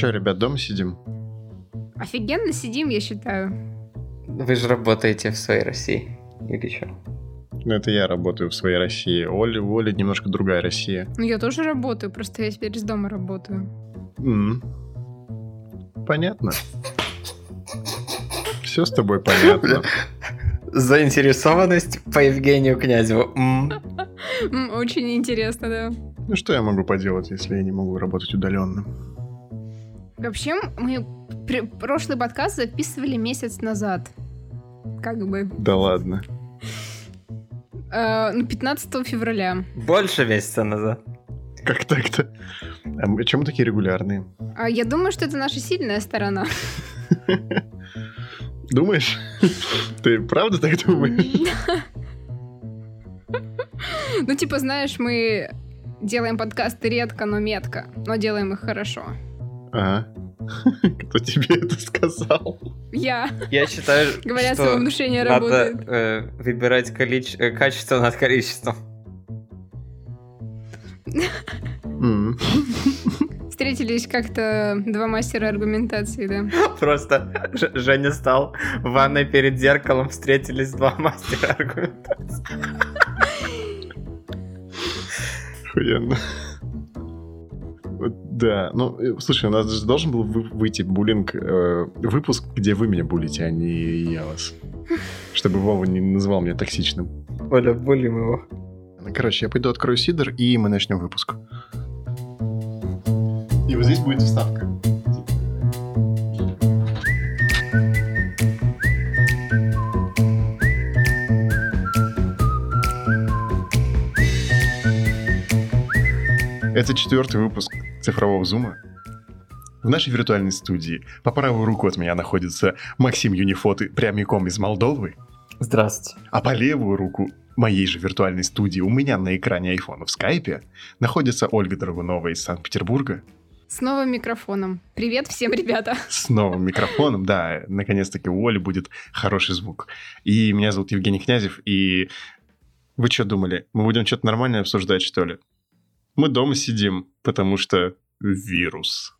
Че, ребят, дома сидим? Офигенно сидим, я считаю. Вы же работаете в своей России. Или что? Ну, это я работаю в своей России. Оля, у Оли немножко другая Россия. Ну, я тоже работаю, просто я теперь из дома работаю. М. Понятно. Все с тобой понятно. Заинтересованность по Евгению Князеву. Очень интересно, да. Ну, что я могу поделать, если я не могу работать удаленно? Вообще, мы пр- прошлый подкаст записывали месяц назад. Как бы. Да ладно. Э, ну, 15 февраля. Больше месяца назад. Как так-то? А мы такие регулярные? А я думаю, что это наша сильная сторона. Думаешь? Ты правда так думаешь? Ну, типа, знаешь, мы делаем подкасты редко, но метко. Но делаем их хорошо. Ага. Кто тебе это сказал? Я. Я считаю, Говорят, что самовнушение надо работает. э, выбирать количе- э, качество над количеством. Встретились как-то два мастера аргументации, да. Просто Ж- Женя стал в ванной перед зеркалом, встретились два мастера аргументации. Охуенно. Да, ну, э, слушай, у нас же должен был вы- выйти буллинг э, выпуск, где вы меня булите, а не я вас. Чтобы Вова не называл меня токсичным. Оля, булим его. Ну, Короче, я пойду открою сидр, и мы начнем выпуск. И вот здесь будет вставка. Это четвертый выпуск цифрового зума. В нашей виртуальной студии по правую руку от меня находится Максим Юнифоты прямиком из Молдовы, Здравствуйте. а по левую руку моей же виртуальной студии у меня на экране айфона в скайпе находится Ольга Драгунова из Санкт-Петербурга С новым микрофоном. Привет всем, ребята. с новым микрофоном. Да, наконец-таки у Оли будет хороший звук. И меня зовут Евгений Князев, и вы что думали, мы будем что-то нормальное обсуждать, что ли? Мы дома сидим, потому что вирус.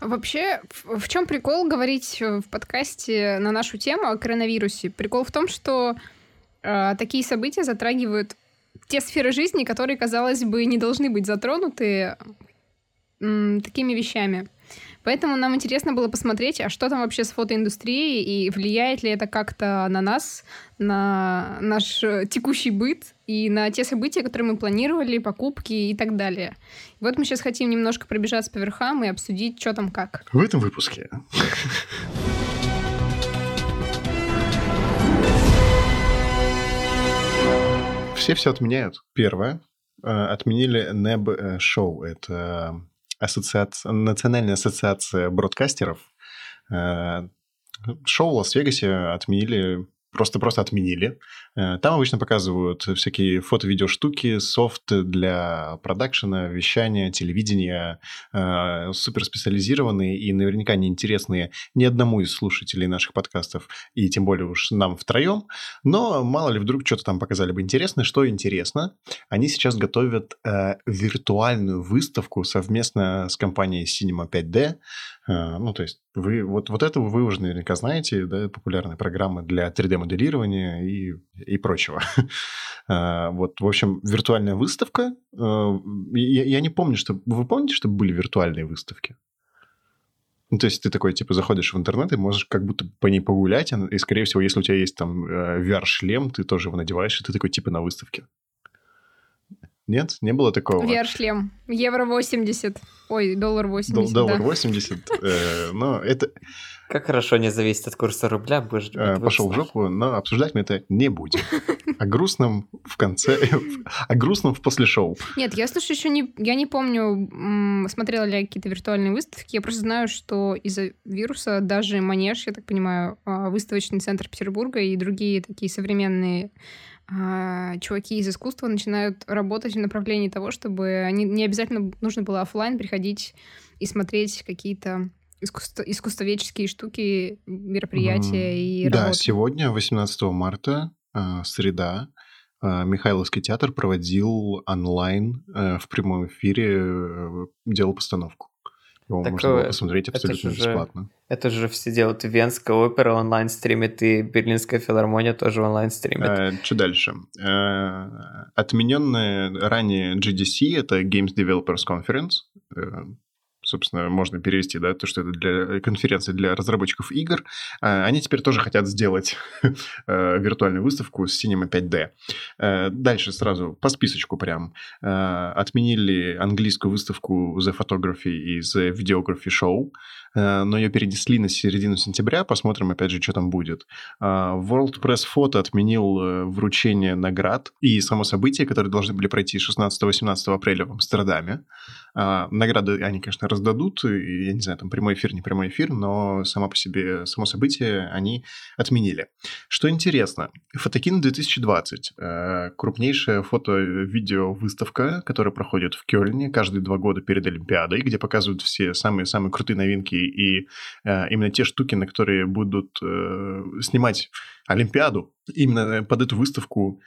Вообще, в, чем прикол говорить э, в подкасте на нашу тему о коронавирусе? Прикол в том, что э, такие события затрагивают те сферы жизни, которые, казалось бы, не должны быть затронуты м, такими вещами. Поэтому нам интересно было посмотреть, а что там вообще с фотоиндустрией, и влияет ли это как-то на нас, на наш э, текущий быт и на те события, которые мы планировали, покупки и так далее. И вот мы сейчас хотим немножко пробежаться по верхам и обсудить, что там как. В этом выпуске все все отменяют. Первое. э, Отменили NEB шоу. Это ассоциация, Национальная ассоциация бродкастеров. Э, Шоу в Лас-Вегасе отменили Просто-просто отменили. Э, Там обычно показывают всякие фото-видео штуки, софт для продакшена, вещания, телевидения, э, суперспециализированные и наверняка неинтересные ни одному из слушателей наших подкастов, и тем более уж нам втроем. Но мало ли вдруг что-то там показали бы интересное. Что интересно, они сейчас готовят э, виртуальную выставку совместно с компанией Cinema 5D. Э, ну, то есть вы, вот, вот это вы уже наверняка знаете, да, популярные программы для 3D-моделирования и, и прочего. Э, Вот, в общем, виртуальная выставка. Я, я не помню, что... Вы помните, что были виртуальные выставки? Ну, то есть ты такой, типа, заходишь в интернет и можешь как будто по ней погулять, и, скорее всего, если у тебя есть там э, VR-шлем, ты тоже его надеваешь, и ты такой, типа, на выставке. Нет? Не было такого? VR-шлем. Евро 80. Ой, доллар 80, Дол- Доллар да. 80. э, Но это Как хорошо не зависит от курса рубля, будешь э, пошел в жопу, но обсуждать мы это не будем. О грустном в конце... О грустном в после шоу. Нет, я, слушай, еще не... Я не помню, смотрела ли я какие-то виртуальные выставки. Я просто знаю, что из-за вируса даже Манеж, я так понимаю, а, выставочный центр Петербурга и другие такие современные а, чуваки из искусства начинают работать в направлении того, чтобы они не обязательно нужно было оффлайн приходить и смотреть какие-то искусство- искусствоведческие штуки, мероприятия и Да, работы. сегодня, 18 марта, э, среда, э, Михайловский театр проводил онлайн э, в прямом эфире, э, делал постановку. Его Так, можно было э, посмотреть это абсолютно же- бесплатно. Это же все делают. Венская опера онлайн стримит, и Берлинская филармония тоже онлайн стримит. что дальше? Э, отмененная ранее GDC, это Games Developers Conference. Э, собственно, можно перевести, да, то, что это для конференции для разработчиков игр. Э, они теперь тоже хотят сделать э, виртуальную выставку с Cinema 5D. Э, дальше сразу по списочку прям. Э, отменили английскую выставку The Photography и The Videography Show, э, но ее перенесли на середину сентября. Посмотрим, опять же, что там будет. А, World Press Photo отменил э, вручение наград и само событие, которые должны были пройти 16-18 апреля в Амстердаме. А, Награды они, конечно, раздадут, я не знаю, там прямой эфир, не прямой эфир, но само по себе, само событие они отменили. Что интересно, Фотокин 2020, э, крупнейшая фото-видео-выставка, которая проходит в Кёльне каждые два года перед Олимпиадой, где показывают все самые-самые крутые новинки и э, именно те штуки, на которые будут э, снимать Олимпиаду. Именно под эту выставку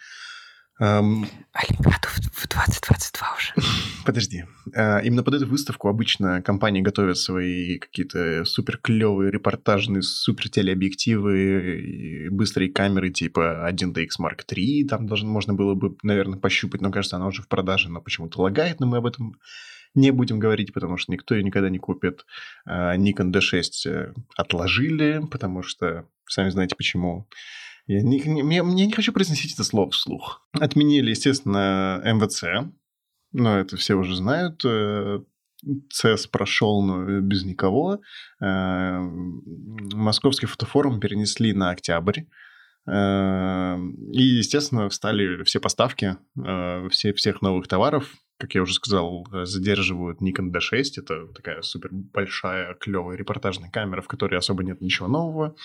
эм, Олимпиаду в 2022 уже. Подожди. А, Именно под эту выставку обычно компании готовят свои какие-то супер клевые репортажные супер телеобъективы, и быстрые камеры типа 1DX Mark III. Там должен, можно было бы, наверное, пощупать, но кажется, она уже в продаже, но почему-то лагает, но мы об этом не будем говорить, потому что никто ее никогда не купит. А, Nikon D6 э, отложили, потому что сами знаете почему. Я не, не- мне не хочу произносить это слово вслух. Отменили, естественно, МВЦ, но это все уже знают. Э, ЦЕС прошел но без никого. Э, Московский фотофорум перенесли на октябрь. Э, И, естественно, встали все поставки э, все, всех новых товаров. Как я уже сказал, э, задерживают Nikon D6. Это такая супер большая, клевая репортажная камера, в которой особо нет ничего нового.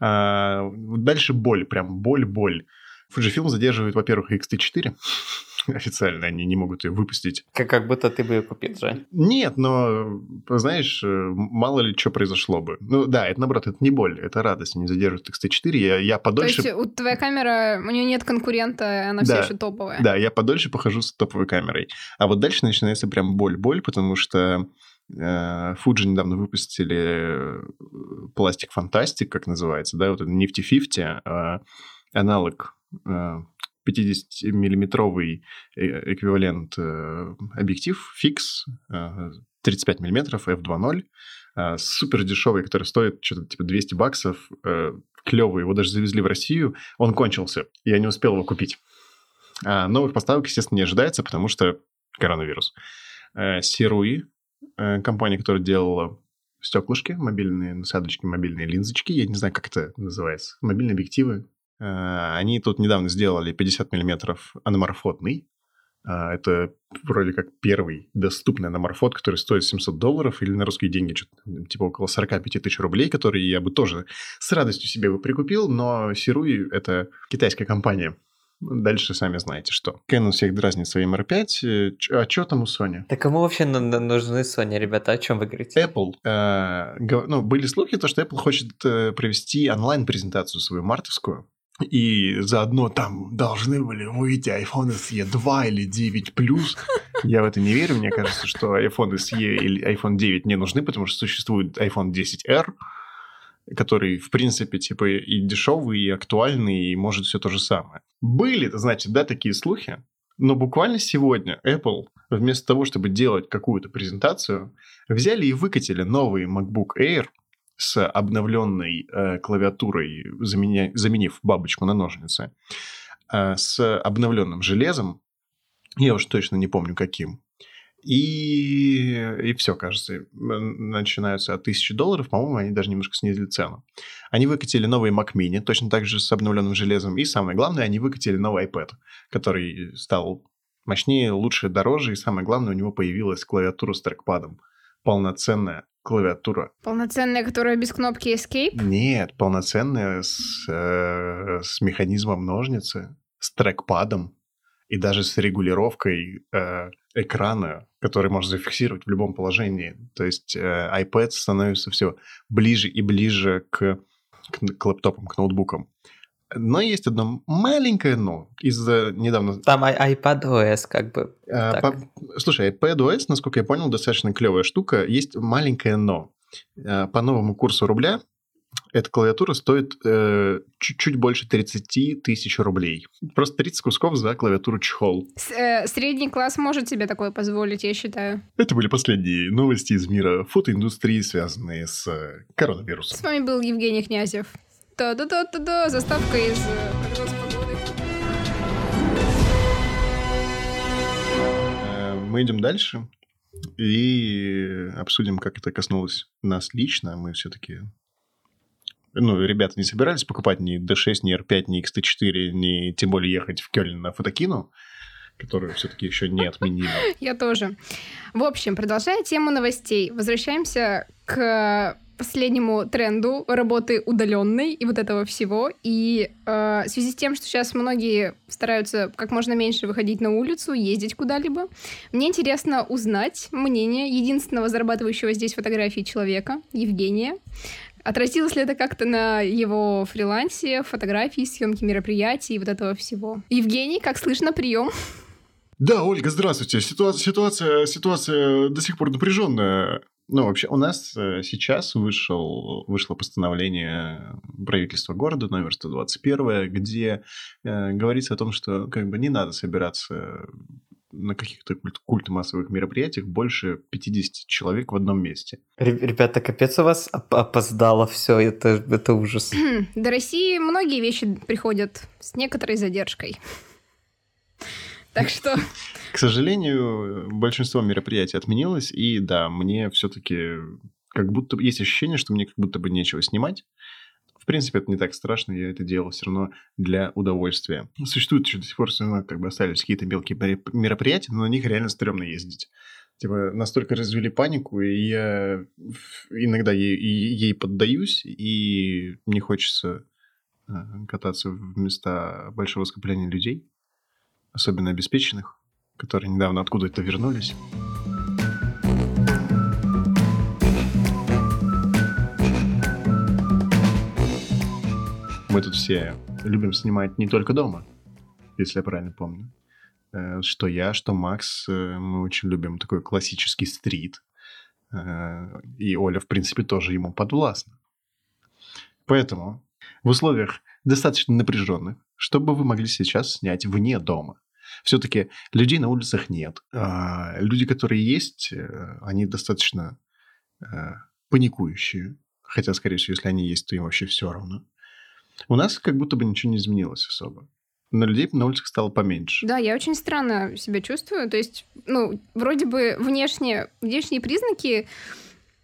А, Дальше боль, прям боль-боль. Fujifilm задерживает, во-первых, X-T4. Официально они не могут ее выпустить. Как, как будто ты бы ее купил, Жень. Нет, но, знаешь, э, мало ли что произошло бы. Ну да, это наоборот, это не боль, это радость. Они задерживают X-T4, я, я То подольше... есть у твоя камера, у нее нет конкурента, она Да. все еще топовая. Да, я подольше похожу с топовой камерой. А вот дальше начинается прям боль-боль, потому что э, Fuji недавно выпустили э, пластик фантастик, как называется, да, вот это Nifty 50, э, аналог э, 50-миллиметровый э, эквивалент э, объектив фикс э, 35 миллиметров f2.0 э, супер дешевый, который стоит что-то типа 200 баксов, э, клевый, его даже завезли в Россию, он кончился, я не успел его купить. А новых поставок, естественно, не ожидается, потому что коронавирус. Э, Сируи, э, компания, которая делала стеклышки, мобильные насадочки, мобильные линзочки, я не знаю, как это называется, мобильные объективы. Э, Они тут недавно сделали 50 миллиметров аноморфотный. Э, Это вроде как первый доступный аноморфот, который стоит 700 долларов, или на русские деньги что-то типа около 45 тысяч рублей, которые я бы тоже с радостью себе бы прикупил, но Сируи – это китайская компания. Дальше сами знаете что. Canon всех дразнит своим R5. Э, ч- А что там у Sony? Да кому вообще нужны Sony, ребята? О чем вы говорите? Apple, э, гов- ну, были слухи, то, что Apple хочет э, провести онлайн-презентацию свою мартовскую, и заодно там должны были выйти iPhone SE 2 или 9 Plus. Я в это не верю. Мне кажется, что iPhone SE или iPhone 9 не нужны, потому что существует iPhone 10R, который, в принципе, типа и дешевый, и актуальный, и может все то же самое. Были, значит, да, такие слухи, но буквально сегодня Apple, вместо того, чтобы делать какую-то презентацию, взяли и выкатили новый MacBook Air с обновленной э, клавиатурой, заменя- заменив бабочку на ножницы, э, с обновленным железом, я уж точно не помню каким, и, и все, кажется, начинаются от 1000 долларов, по-моему, они даже немножко снизили цену. Они выкатили новый Mac Mini, точно так же с обновленным железом, и самое главное, они выкатили новый iPad, который стал мощнее, лучше, дороже, и самое главное, у него появилась клавиатура с трекпадом. Полноценная клавиатура. Полноценная, которая без кнопки Escape. Нет, полноценная с, э, с механизмом ножницы, с трекпадом и даже с регулировкой э, экрана, который можно зафиксировать в любом положении. То есть э, iPad становится все ближе и ближе к, к, к лэптопам, к ноутбукам. Но есть одно маленькое но. Из-за недавно... Там iPadOS как бы. А, по... Слушай, iPadOS, насколько я понял, достаточно клевая штука. Есть маленькое но. А, по новому курсу рубля эта клавиатура стоит э, чуть-чуть больше 30 тысяч рублей. Просто 30 кусков за клавиатуру чехол. С, э, средний класс может себе такое позволить, я считаю. Это были последние новости из мира фотоиндустрии, связанные с э, коронавирусом. С вами был Евгений Князев. Да-да-да-да-да, заставка из э, прогноз погоды. Э, мы идем дальше и обсудим, как это коснулось нас лично. Мы все-таки ну, ребята не собирались покупать ни D6, ни R5, ни XT4, ни тем более ехать в Кёльн на фотокину, которую все-таки еще не отменили. Я тоже. В общем, продолжая тему новостей, возвращаемся к последнему тренду работы удаленной и вот этого всего. И э, в связи с тем, что сейчас многие стараются как можно меньше выходить на улицу, ездить куда-либо, мне интересно узнать мнение единственного зарабатывающего здесь фотографии человека, Евгения. Отразилось ли это как-то на его фрилансе, фотографии, съемки мероприятий и вот этого всего? Евгений, как слышно, прием? Да, Ольга, здравствуйте. Ситуация, ситуация, ситуация до сих пор напряженная. Ну, вообще, у нас э, сейчас вышел, вышло постановление правительства города номер 121, где э, говорится о том, что как бы не надо собираться на каких-то культ, культ массовых мероприятиях больше 50 человек в одном месте. Ребята, капец у вас опоздало все, это, это ужас. До России многие вещи приходят с некоторой задержкой. Так что... К сожалению, большинство мероприятий отменилось, и да, мне все-таки как будто есть ощущение, что мне как будто бы нечего снимать. В принципе, это не так страшно, я это делал все равно для удовольствия. Существуют еще до сих пор все равно как бы остались какие-то мелкие мероприятия, но на них реально стрёмно ездить. Типа, настолько развели панику, и я иногда ей, ей поддаюсь, и мне хочется э, кататься в места большого скопления людей, особенно обеспеченных, которые недавно откуда-то вернулись. мы тут все любим снимать не только дома, если я правильно помню. Э, что я, что Макс, э, мы очень любим такой классический стрит. Э, и Оля, в принципе, тоже ему подвластна. Поэтому в условиях достаточно напряженных, чтобы вы могли сейчас снять вне дома. Все-таки людей на улицах нет. А люди, которые есть, они достаточно паникующие. Хотя, скорее всего, если они есть, то им вообще все равно. У нас как будто бы ничего не изменилось особо. Но людей на улицах стало поменьше. Да, я очень странно себя чувствую. То есть, ну, вроде бы внешне, внешние признаки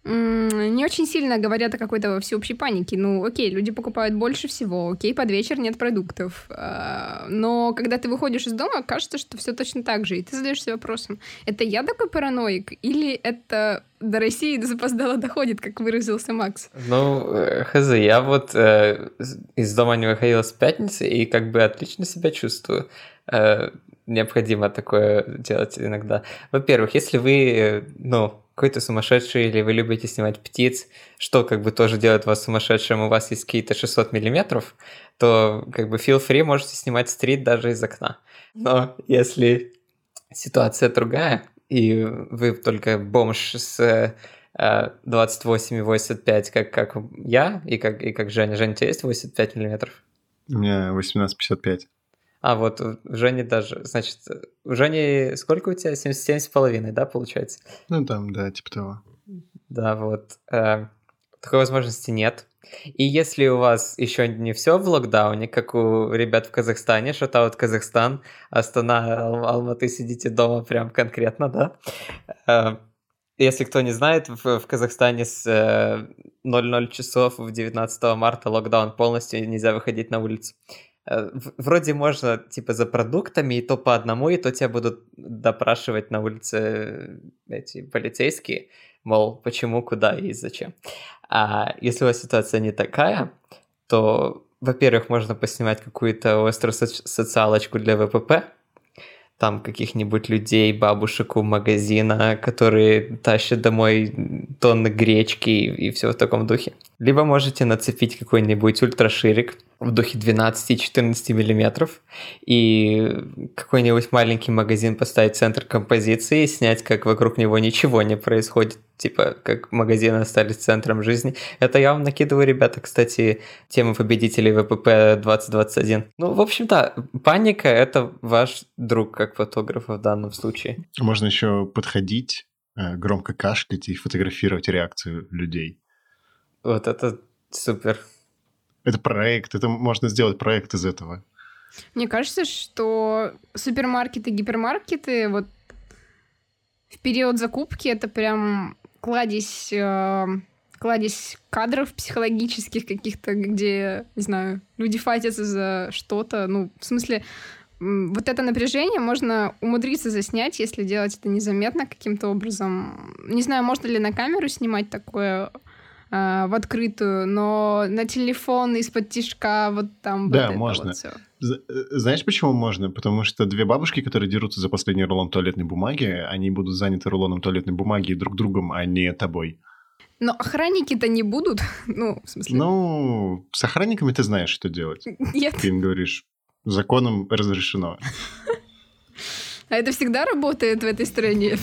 не очень сильно говорят о какой-то всеобщей панике. Ну, окей, люди покупают больше всего, окей, под вечер нет продуктов. А, но когда ты выходишь из дома, кажется, что все точно так же. И ты задаешься вопросом, это я такой параноик или это до России запоздало доходит, как выразился Макс? Ну, э, хз, я вот э, из дома не выходила с пятницы и как бы отлично себя чувствую. Э, необходимо такое делать иногда. Во-первых, если вы, э, ну, какой-то сумасшедший, или вы любите снимать птиц, что как бы тоже делает вас сумасшедшим, у вас есть какие-то 600 миллиметров, то как бы feel free можете снимать стрит даже из окна. Но если ситуация другая, и вы только бомж с э, 28,85, как, как я, и как, и как Женя. Женя, у тебя есть 85 миллиметров? У меня 18,55. А, вот у Жени даже, значит, у Жени сколько у тебя? 77 с половиной, да, получается? Ну, там, да, типа того. Да, вот. Э, такой возможности нет. И если у вас еще не все в локдауне, как у ребят в Казахстане, шатаут Казахстан, Астана, Ал- Алматы, сидите дома прям конкретно, да? Э, если кто не знает, в, в Казахстане с э, 00 часов в 19 марта локдаун полностью, нельзя выходить на улицу. Э, вроде можно, типа, за продуктами, и то по одному, и то тебя будут допрашивать на улице э, эти полицейские, мол, почему, куда и зачем. А если у вас ситуация не такая, то, во-первых, можно поснимать какую-то острую соци- социалочку для ВПП, там каких-нибудь людей, бабушек у магазина, которые тащат домой тонны гречки и, и все в таком духе. Либо можете нацепить какой-нибудь ультраширик, в духе 12-14 миллиметров, и какой-нибудь маленький магазин поставить в центр композиции, и снять, как вокруг него ничего не происходит, типа, как магазины остались центром жизни. Это я вам накидываю, ребята, кстати, тему победителей ВПП 2021. Ну, в общем-то, паника — это ваш друг как фотографа в данном случае. Можно еще подходить, э, громко кашлять и фотографировать реакцию людей. Вот это супер. Это проект, это можно сделать проект из этого. Мне кажется, что супермаркеты, гипермаркеты вот в период закупки это прям кладезь, э, кладезь кадров психологических каких-то, где, не знаю, люди фатятся за что-то. Ну, в смысле, вот это напряжение можно умудриться заснять, если делать это незаметно каким-то образом. Не знаю, можно ли на камеру снимать такое э, в открытую, но на телефон из-под тишка вот там Да, вот можно. Вот всё. З- э, Знаешь, почему можно? Потому что две бабушки, которые дерутся за последний рулон туалетной бумаги, они будут заняты рулоном туалетной бумаги друг другом, а не тобой. Но охранники-то не будут. Ну, в смысле, Ну, с охранниками ты знаешь, что делать. нет. Ты им говоришь, законом разрешено. А это всегда работает в этой стране.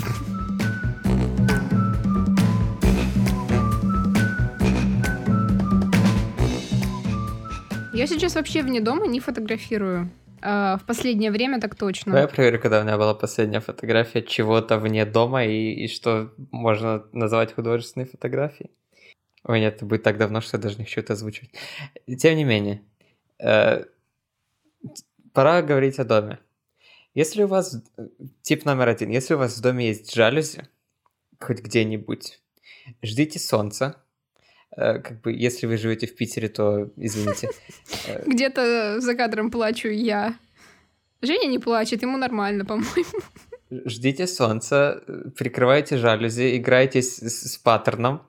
Я сейчас вообще вне дома не фотографирую. А, в последнее время так точно. Давай я проверю, когда у меня была последняя фотография чего-то вне дома и, и что можно назвать художественной фотографией. Ой, нет, это будет так давно, что я даже не хочу это озвучивать. Тем не менее, э, пора говорить о доме. Если у вас, тип номер один, если у вас в доме есть жалюзи, хоть где-нибудь, ждите солнца. Э, как бы, если вы живете в Питере, то извините. Где-то за кадром плачу я. Женя не плачет, ему нормально, по-моему. Ждите солнца, прикрывайте жалюзи, играйте с, с- паттерном,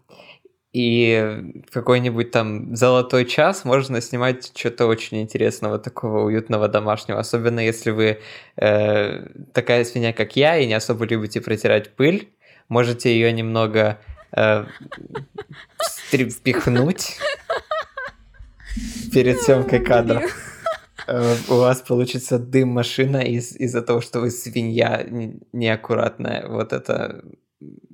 и в какой-нибудь там золотой час можно снимать что-то очень интересного, такого уютного домашнего. Особенно если вы э, такая свинья, как я, и не особо любите протирать пыль, можете ее немного впихнуть перед съемкой кадра. Э, У вас получится дым машина из- из-за того, что вы свинья не- неаккуратная. Вот это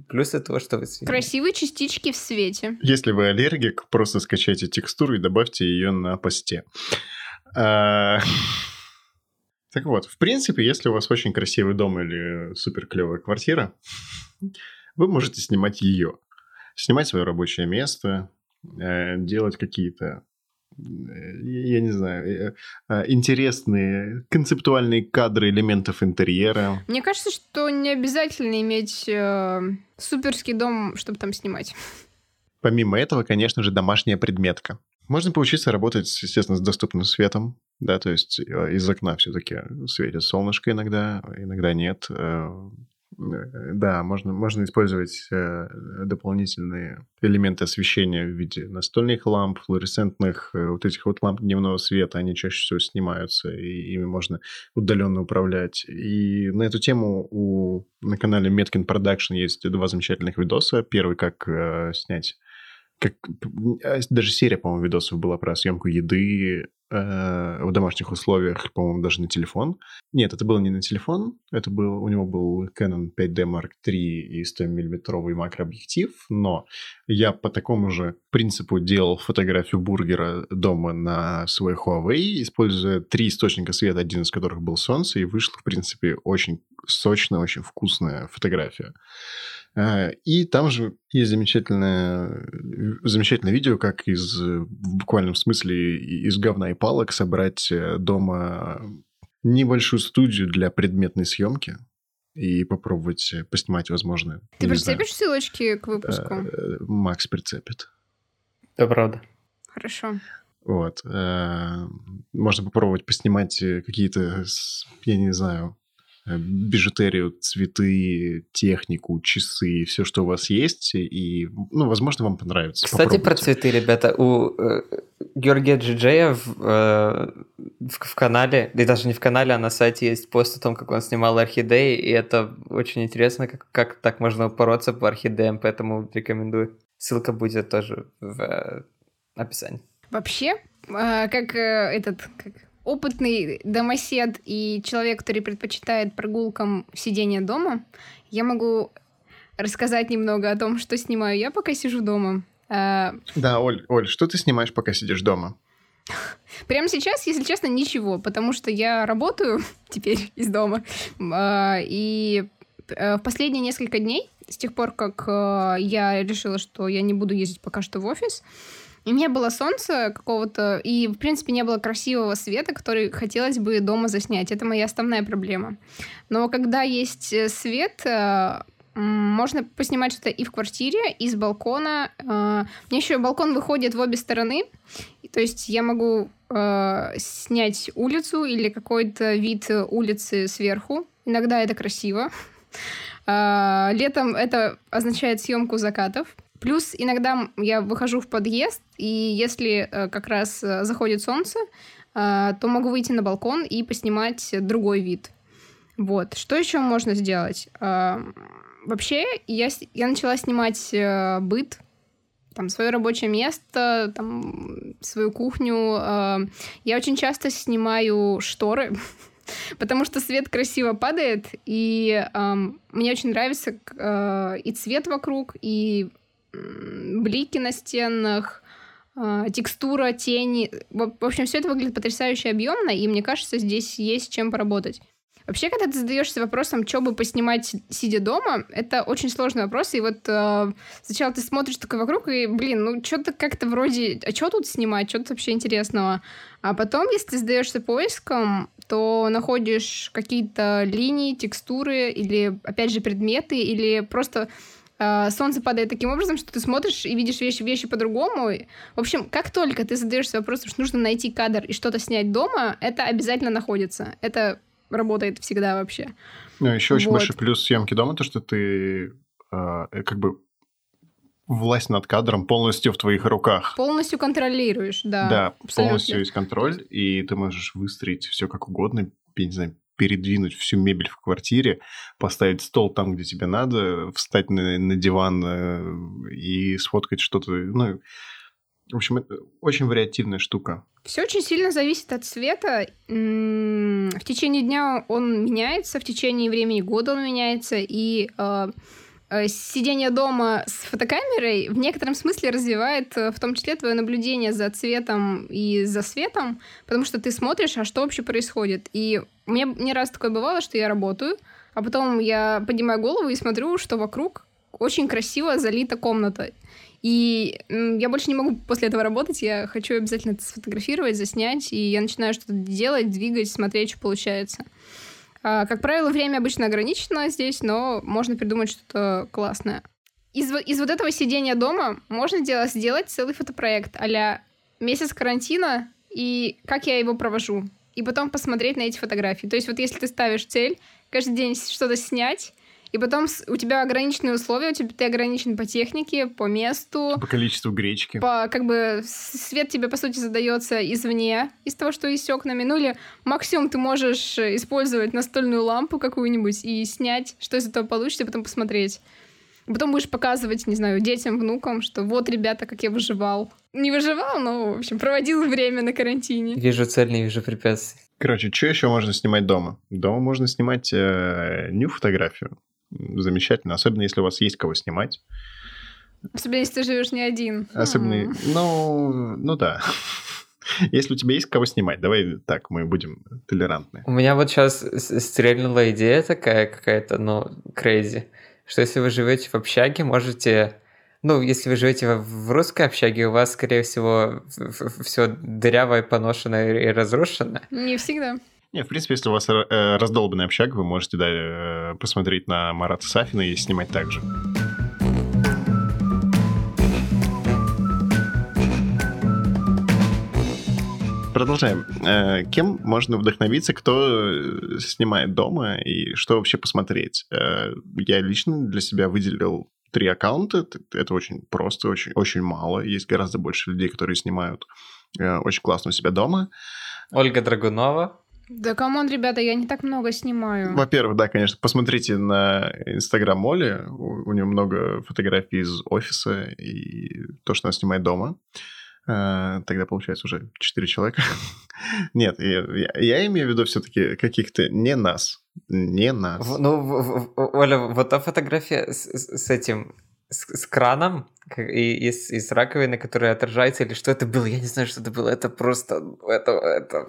плюсы того, что вы свинья. Красивые частички в свете. Если вы аллергик, просто скачайте текстуру и добавьте ее на посте. А, Так вот, в принципе, если у вас очень красивый дом или супер клевая квартира, вы можете снимать ее. Снимать свое рабочее место, э, делать какие-то, э, я не знаю, э, интересные концептуальные кадры элементов интерьера. Мне кажется, что не обязательно иметь э, суперский дом, чтобы там снимать. Помимо этого, конечно же, домашняя предметка. Можно поучиться работать, естественно, с доступным светом, да, то есть из окна все-таки светит солнышко иногда, иногда нет. Э, Да, можно, можно использовать э, дополнительные элементы освещения в виде настольных ламп, флуоресцентных, э, вот этих вот ламп дневного света, они чаще всего снимаются, и ими можно удаленно управлять. И на эту тему у, на канале Metkin Production есть два замечательных видоса. Первый, как э, снять как э, даже серия, по-моему, видосов была про съемку еды э, в домашних условиях, по-моему, даже на телефон. Нет, это было не на телефон, это был, у него был Canon 5D Mark III и 100-миллиметровый макрообъектив, но я по такому же принципу делал фотографию бургера дома на свой Huawei, используя три источника света, один из которых был солнце, и вышла, в принципе, очень сочная, очень вкусная фотография. Э, И там же есть замечательное, замечательное видео, как из, э, в буквальном смысле из говна и палок собрать э, дома небольшую студию для предметной съемки и попробовать э, поснимать, возможно. Ты не знаю, прицепишь ссылочки к выпуску? э, Макс прицепит. Это правда. Хорошо. Вот. э, Можно попробовать поснимать э, какие-то, я не знаю, э, бижутерию, цветы, технику, часы, все, что у вас есть, и, ну, возможно, вам понравится. Кстати, про цветы, ребята, у э, Георгия Джиджея в, э, в, в канале, и даже не в канале, а на сайте есть пост о том, как он снимал орхидеи, и это очень интересно, как, как так можно упороться по орхидеям, поэтому рекомендую. Ссылка будет тоже в э, описании. Вообще, а, как э, этот, как опытный домосед и человек, который предпочитает прогулкам сидение дома, я могу рассказать немного о том, что снимаю я, пока сижу дома. А, Да, Оль, Оль, что ты снимаешь, пока сидишь дома? Прямо сейчас, если честно, ничего, потому что я работаю теперь из дома. А, И э, в последние несколько дней, с тех пор, как э, я решила, что я не буду ездить пока что в офис, и не было солнца какого-то, и, в принципе, не было красивого света, который хотелось бы дома заснять. Это моя основная проблема. Но когда есть э, свет, э, можно поснимать что-то и в квартире, и с балкона. Э, У меня еще балкон выходит в обе стороны, то есть я могу снять улицу или какой-то вид улицы сверху. Иногда это красиво. Летом это означает съемку закатов. Плюс иногда я выхожу в подъезд, и если э, как раз э, заходит солнце, э, то могу выйти на балкон и поснимать другой вид. Вот. Что еще можно сделать? Вообще, я, я начала снимать быт, там, свое рабочее место, там, свою кухню. Я очень часто снимаю шторы, потому что свет красиво падает, и эм, мне очень нравится и цвет вокруг, и блики на стенах, э, текстура, тени. В общем, все это выглядит потрясающе объемно, и мне кажется, здесь есть чем поработать. Вообще, когда ты задаешься вопросом, что бы поснимать, сидя дома, это очень сложный вопрос. И вот э, сначала ты смотришь такой вокруг, и, блин, ну что-то как-то вроде, а что тут снимать, что тут вообще интересного? А потом, если ты задаешься поиском, то находишь какие-то линии, текстуры или, опять же, предметы, или просто солнце падает таким образом, что ты смотришь и видишь вещи, вещи по-другому. В общем, как только ты задаешься вопросом, что нужно найти кадр и что-то снять дома, это обязательно находится. Это работает всегда вообще. Ну, еще очень Вот. большой плюс съемки дома, то, что ты э, э, как бы власть над кадром полностью в твоих руках. Полностью контролируешь, да. Да, абсолютно. полностью есть контроль, и ты можешь выстроить все как угодно, я не знаю, передвинуть всю мебель в квартире, поставить стол там, где тебе надо, встать на, на диван э, и сфоткать что-то. Ну, в общем, это очень вариативная штука. Все очень сильно зависит от цвета. В течение дня он меняется, в течение времени года он меняется, и э, сидение дома с фотокамерой в некотором смысле развивает э, в том числе твое наблюдение за цветом и за светом, потому что ты смотришь, а что вообще происходит. И мне не раз такое бывало, что я работаю, а потом я поднимаю голову и смотрю, что вокруг очень красиво залита комната. И я больше не могу после этого работать, я хочу обязательно это сфотографировать, заснять, и я начинаю что-то делать, двигать, смотреть, что получается. А, как правило, время обычно ограничено здесь, но можно придумать что-то классное. Из, из вот этого сидения дома можно делать, сделать целый фотопроект а месяц карантина и как я его провожу. И потом посмотреть на эти фотографии. То есть вот если ты ставишь цель каждый день что-то снять, и потом у тебя ограниченные условия, у тебя ты ограничен по технике, по месту, По количеству гречки. по, как бы свет тебе, по сути, задается извне, из того, что есть окнами. Ну или максимум ты можешь э, использовать настольную лампу какую-нибудь и снять, что из этого получится, и потом посмотреть. Потом будешь показывать, не знаю, детям, внукам, что вот, ребята, как я выживал. Не выживал, но, в общем, проводил время на карантине. Вижу цель, не вижу препятствий. Короче, что еще можно снимать дома? Дома можно снимать э, ню-фотографию. Замечательно, особенно если у вас есть кого снимать. Особенно, если ты живешь не один. Особенно, М. ну, ну да. Если у тебя есть кого снимать, давай так, мы будем толерантны. У меня вот сейчас стрельнула идея такая какая-то, ну, crazy, что если вы живете в общаге, можете... Ну, если вы живете в в русской общаге, у вас, скорее всего, все дырявое, поношенное и разрушено. Не всегда. Не, в принципе, если у вас э, раздолбанный общак, вы можете да, э, посмотреть на Марата Сафина и снимать так же. Продолжаем. Э, Кем можно вдохновиться, кто снимает дома и что вообще посмотреть? Я лично для себя выделил три аккаунта. Это очень просто, очень, очень мало. Есть гораздо больше людей, которые снимают очень классно у себя дома. Ольга Драгунова. Да come on, ребята, я не так много снимаю. Во-первых, да, конечно, посмотрите на Инстаграм Оли. У, у нее много фотографий из офиса и то, что она снимает дома. Э, тогда получается уже 4 человека. Нет, я, я, я имею в виду все-таки каких-то не нас. Не нас. Ну, в, в, Оля, вот та фотография с, с этим, с, с краном и, и, с, и с раковиной, которая отражается, или что это было, я не знаю, что это было. Это просто... Это, это...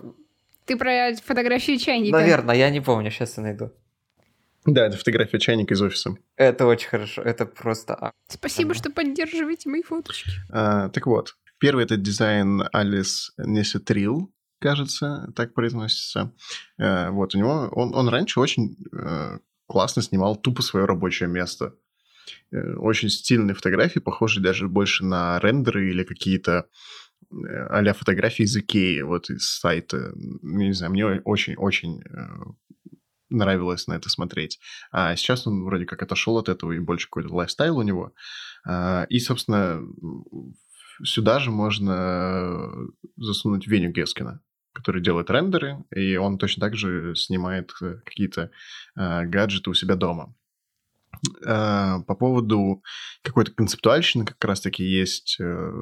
Ты про фотографию чайника? Наверное, я не помню, сейчас я найду. Да, это фотография чайника из офиса. Это очень хорошо, это просто... Спасибо, что поддерживаете мои фоточки. А, так вот, первый это дизайн Алис Несетрил, кажется, так произносится. А, вот, у него... Он, он раньше очень а, классно снимал тупо свое рабочее место. Э, очень стильные фотографии, похожие даже больше на рендеры или какие-то а фотографии из Икеи, вот из сайта. Не знаю, мне очень-очень нравилось на это смотреть. А сейчас он вроде как отошел от этого, и больше какой-то лайфстайл у него. А, и, собственно, сюда же можно засунуть Веню Гескина, который делает рендеры, и он точно так же снимает э, какие-то а, гаджеты у себя дома. А, по поводу какой-то концептуальщины как раз-таки есть э,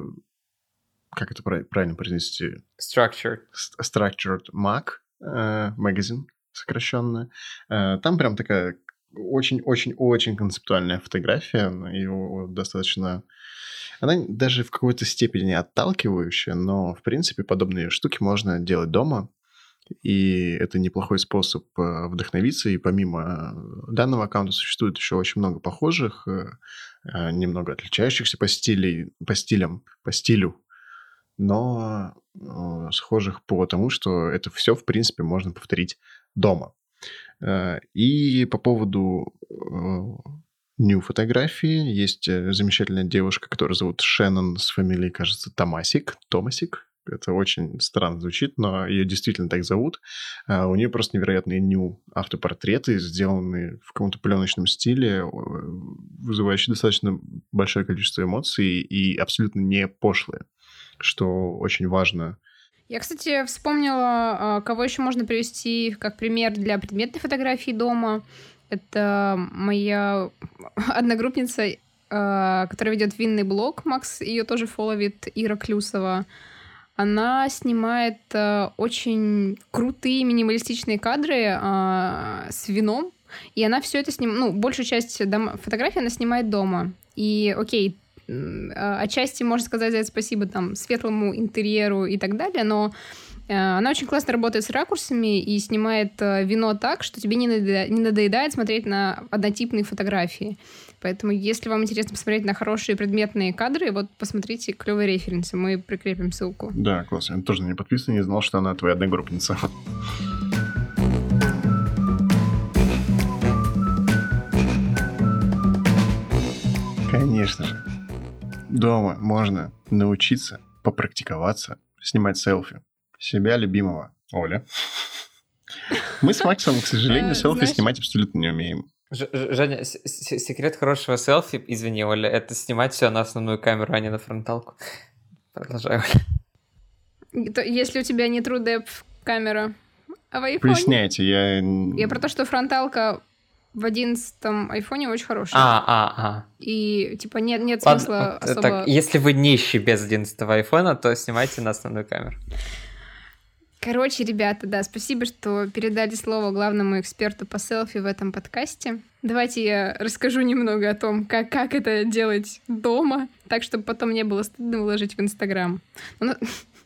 как это правильно произнести? Structured. Structured Mac э, magazine сокращенно. Э, там прям такая очень-очень-очень концептуальная фотография, и достаточно... Она даже в какой-то степени отталкивающая, но, в принципе, подобные штуки можно делать дома, и это неплохой способ э, вдохновиться, и помимо данного аккаунта существует еще очень много похожих, немного отличающихся по, стиле, по стилям, по стилю, но схожих по тому, что это все, в принципе, можно повторить дома. Э, и по поводу New э, фотографии есть э, замечательная девушка, которая зовут Шеннон с фамилией, кажется, Томасик. Томасик. Это очень странно звучит, но ее действительно так зовут. У нее просто невероятные ню автопортреты, сделанные в каком-то пленочном стиле, вызывающие достаточно большое количество эмоций и абсолютно не пошлые, что очень важно я, кстати, вспомнила, а, кого еще можно привести как пример для предметной фотографии дома. Это моя одногруппница, а, которая ведет винный блог. Макс ее тоже фоловит, Ира Клюсова. Она снимает а, очень крутые минималистичные кадры с вином. И она все это снимает, ну, большую часть дом... фотографий она снимает дома. И, окей, отчасти можно сказать за это спасибо там светлому интерьеру и так далее, но э, она очень классно работает с ракурсами и снимает э, вино так, что тебе не надоедает смотреть на однотипные фотографии. Поэтому, если вам интересно посмотреть на хорошие предметные кадры, вот посмотрите клевые референсы, мы прикрепим ссылку. Да, классно. Я тоже не подписан, не знал, что она твоя одногруппница. Конечно же дома можно научиться попрактиковаться, снимать селфи себя любимого. Оля. Мы с Максом, к сожалению, э, селфи снимать абсолютно не умеем. Женя, секрет хорошего селфи, извини, Оля, это снимать все на основную камеру, а не на фронталку. Продолжаю. Если у тебя не TrueDepth камера, а в iPhone... Поясняйте, я... Я про то, что фронталка в одиннадцатом айфоне очень хороший. А, а, а. И, типа, нет, нет Ладно, смысла вот, особо... Так, если вы нищий без одиннадцатого айфона, то снимайте на основную камеру. Короче, ребята, да, спасибо, что передали слово главному эксперту по селфи в этом подкасте. Давайте я расскажу немного о том, как, как это делать дома, так, чтобы потом не было стыдно выложить в Инстаграм. Ну,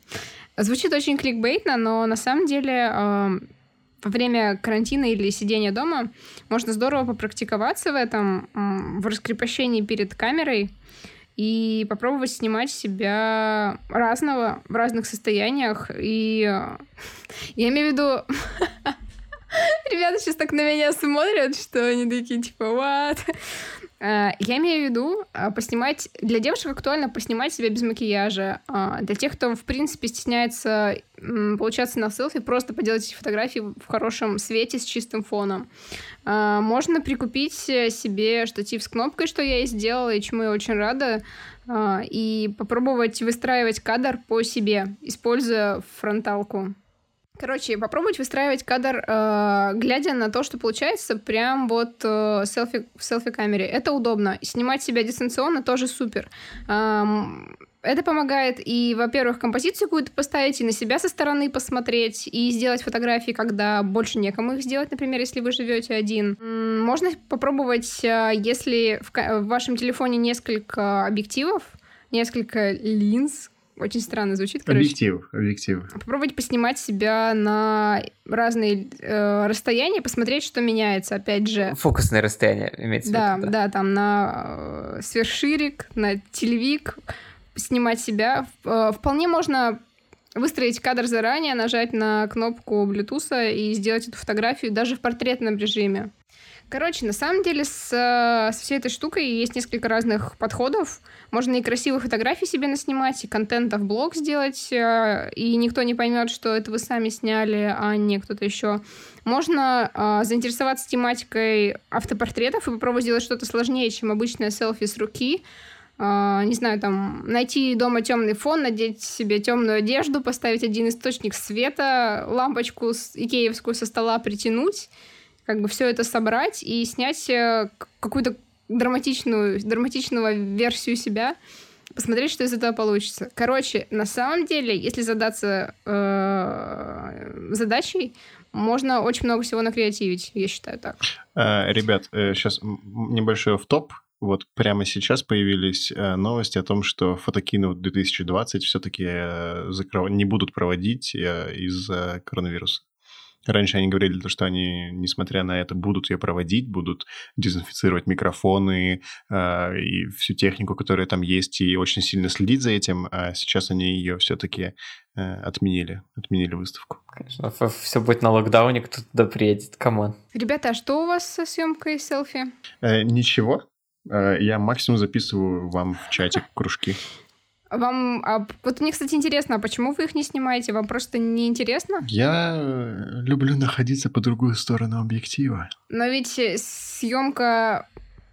звучит очень кликбейтно, но на самом деле во время карантина или сидения дома можно здорово попрактиковаться в этом, в раскрепощении перед камерой и попробовать снимать себя разного в разных состояниях. И э, я имею в виду... Ребята сейчас так на меня смотрят, что они такие, типа, what? Э, я имею в виду э, поснимать... Для девушек актуально поснимать себя без макияжа. А для тех, кто, в принципе, стесняется получаться на селфи, просто поделать эти фотографии в хорошем свете с чистым фоном. А, можно прикупить себе штатив с кнопкой, что я и сделала, и чему я очень рада, а, и попробовать выстраивать кадр по себе, используя фронталку. Короче, попробовать выстраивать кадр, э, глядя на то, что получается, прям вот э, селфи, в селфи-камере. Это удобно. Снимать себя дистанционно тоже супер. Эм, это помогает и, во-первых, композицию какую-то поставить, и на себя со стороны посмотреть, и сделать фотографии, когда больше некому их сделать, например, если вы живете один. Можно попробовать, э, если в, в вашем телефоне несколько объективов, несколько линз, очень странно звучит, короче. Объектив, объектив. Попробовать поснимать себя на разные э, расстояния, посмотреть, что меняется, опять же. Фокусное расстояние имеется да, в виду. Да, да, там на э, сверхширик, на телевик, снимать себя. Э, вполне можно выстроить кадр заранее, нажать на кнопку Bluetooth и сделать эту фотографию даже в портретном режиме. Короче, на самом деле с, с всей этой штукой есть несколько разных подходов. Можно и красивые фотографии себе наснимать, и контента в блог сделать, э, и никто не поймет, что это вы сами сняли, а не кто-то еще. Можно э, заинтересоваться тематикой автопортретов и попробовать сделать что-то сложнее, чем обычное селфи с руки. Uh, не знаю, там, найти дома темный фон, надеть себе темную одежду, поставить один источник света, лампочку с, икеевскую со стола притянуть как бы все это собрать и снять э, какую-то драматичную, драматичную версию себя, посмотреть, что из этого получится. Короче, на самом деле, если задаться э, задачей, можно очень много всего накреативить, я считаю так. А, ребят, сейчас э, небольшой в топ. Вот прямо сейчас появились новости о том, что фотокину 2020 все-таки закров... не будут проводить из-за коронавируса. Раньше они говорили, что они, несмотря на это, будут ее проводить, будут дезинфицировать микрофоны э, и всю технику, которая там есть, и очень сильно следить за этим. А сейчас они ее все-таки э, отменили, отменили выставку. Конечно, все будет на локдауне, кто туда приедет, come on. Ребята, а что у вас со съемкой селфи? Э, ничего. Э, я максимум записываю вам в чатик кружки. Вам, а, вот мне, кстати, интересно, а почему вы их не снимаете? Вам просто не интересно? Я люблю находиться по другую сторону объектива. Но ведь э, съемка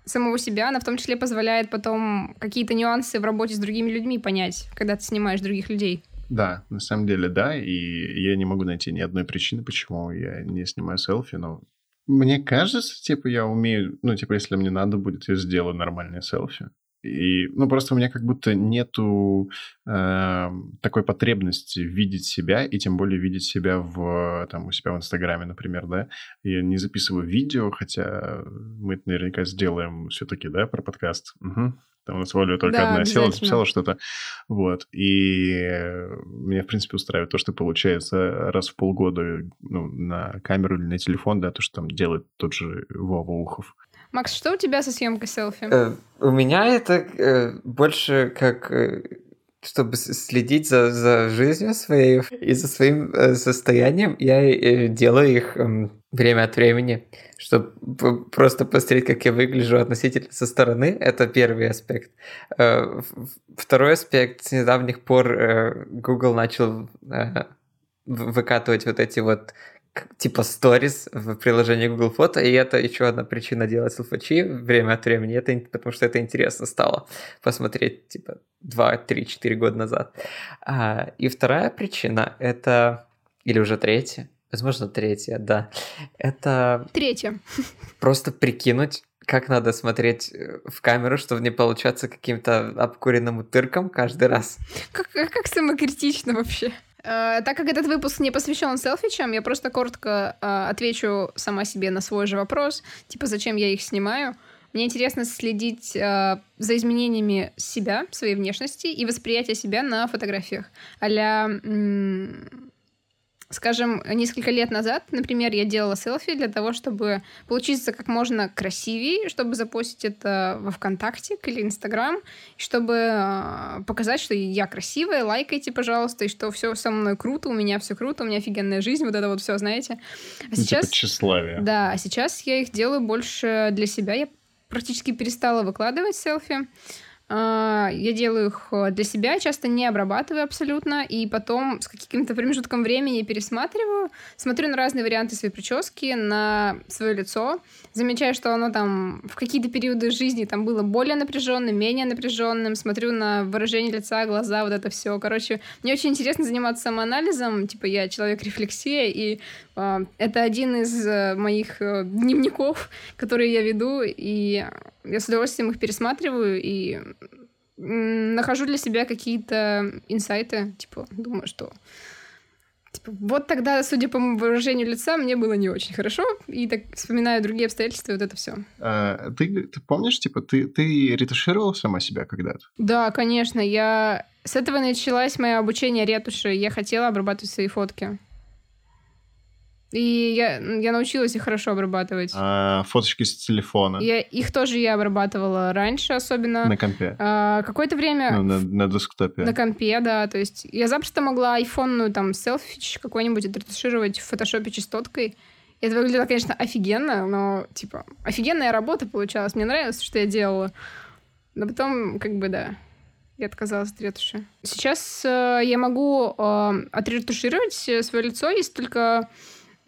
самого себя, она в том числе позволяет потом какие-то нюансы в работе с другими людьми понять, когда ты снимаешь других людей. Да, на самом деле, да, и я не могу найти ни одной причины, почему я не снимаю селфи, но мне кажется, типа, я умею, ну, типа, если мне надо будет, я сделаю нормальные селфи. И, ну, просто у меня как будто нету э, такой потребности видеть себя, и тем более видеть себя в, там, у себя в Инстаграме, например, да. Я не записываю видео, хотя мы это наверняка сделаем все-таки, да, про подкаст. Угу. Там у нас Оля только да, одна села, записала что-то. Вот. И меня, в принципе, устраивает то, что получается раз в полгода ну, на камеру или на телефон, да, то, что там делает тот же Вова Ухов. Макс, что у тебя со съемкой селфи? Э, у меня это э, больше как э, чтобы следить за, за жизнью своей и за своим э, состоянием, я э, делаю их э, время от времени, чтобы просто посмотреть, как я выгляжу относительно со стороны. Это первый аспект. Э, второй аспект. С недавних пор э, Google начал э, выкатывать вот эти вот типа stories в приложении Google Фото, и это еще одна причина делать селфачи время от времени, это потому что это интересно стало посмотреть типа 2, 3, 4 года назад. А, и вторая причина это, или уже третья, возможно третья, да, это... Третья. Просто прикинуть, как надо смотреть э, в камеру, чтобы не получаться каким-то обкуренным утырком каждый раз. Как, как самокритично вообще. Э, так как этот выпуск не посвящен селфичам, я просто коротко э, отвечу сама себе на свой же вопрос, типа зачем я их снимаю. Мне интересно следить э, за изменениями себя, своей внешности и восприятия себя на фотографиях. Аля, Скажем, несколько лет назад, например, я делала селфи для того, чтобы получиться как можно красивее, чтобы запостить это во ВКонтакте или Инстаграм, чтобы э, показать, что я красивая, лайкайте, пожалуйста, и что все со мной круто, у меня все круто, у меня офигенная жизнь, вот это вот все, знаете. А сейчас... Типа тщеславие. Да, а сейчас я их делаю больше для себя. Я практически перестала выкладывать селфи. А, я делаю их э, для себя, часто не обрабатываю абсолютно, и потом с каким-то промежутком времени пересматриваю, смотрю на разные варианты своей прически, на свое лицо, замечаю, что оно там в какие-то периоды жизни там было более напряженным, менее напряженным, смотрю на выражение лица, глаза, вот это все. Короче, мне очень интересно заниматься самоанализом, типа я человек-рефлексия, и э, это один из э, моих э, дневников, которые я веду, и я с удовольствием их пересматриваю и нахожу для себя какие-то инсайты, типа, думаю, что типа, вот тогда, судя по выражению лица, мне было не очень хорошо, и так вспоминаю другие обстоятельства, вот это все. А, ты, ты помнишь, типа, ты, ты ретушировала сама себя когда-то? Да, конечно, я... С этого началось мое обучение ретуши, я хотела обрабатывать свои фотки. И я, я научилась их хорошо обрабатывать. А, фоточки с телефона. Я, их тоже я обрабатывала раньше, особенно. На компе. А, какое-то время. Ну, на, на десктопе. На компе, да. То есть я запросто могла айфонную там селфи какой-нибудь отретушировать в фотошопе частоткой. И это выглядело, конечно, офигенно, но, типа, офигенная работа получалась. Мне нравилось, что я делала. Но потом, как бы, да, я отказалась от ретуши. Сейчас э, я могу э, отретушировать свое лицо, если только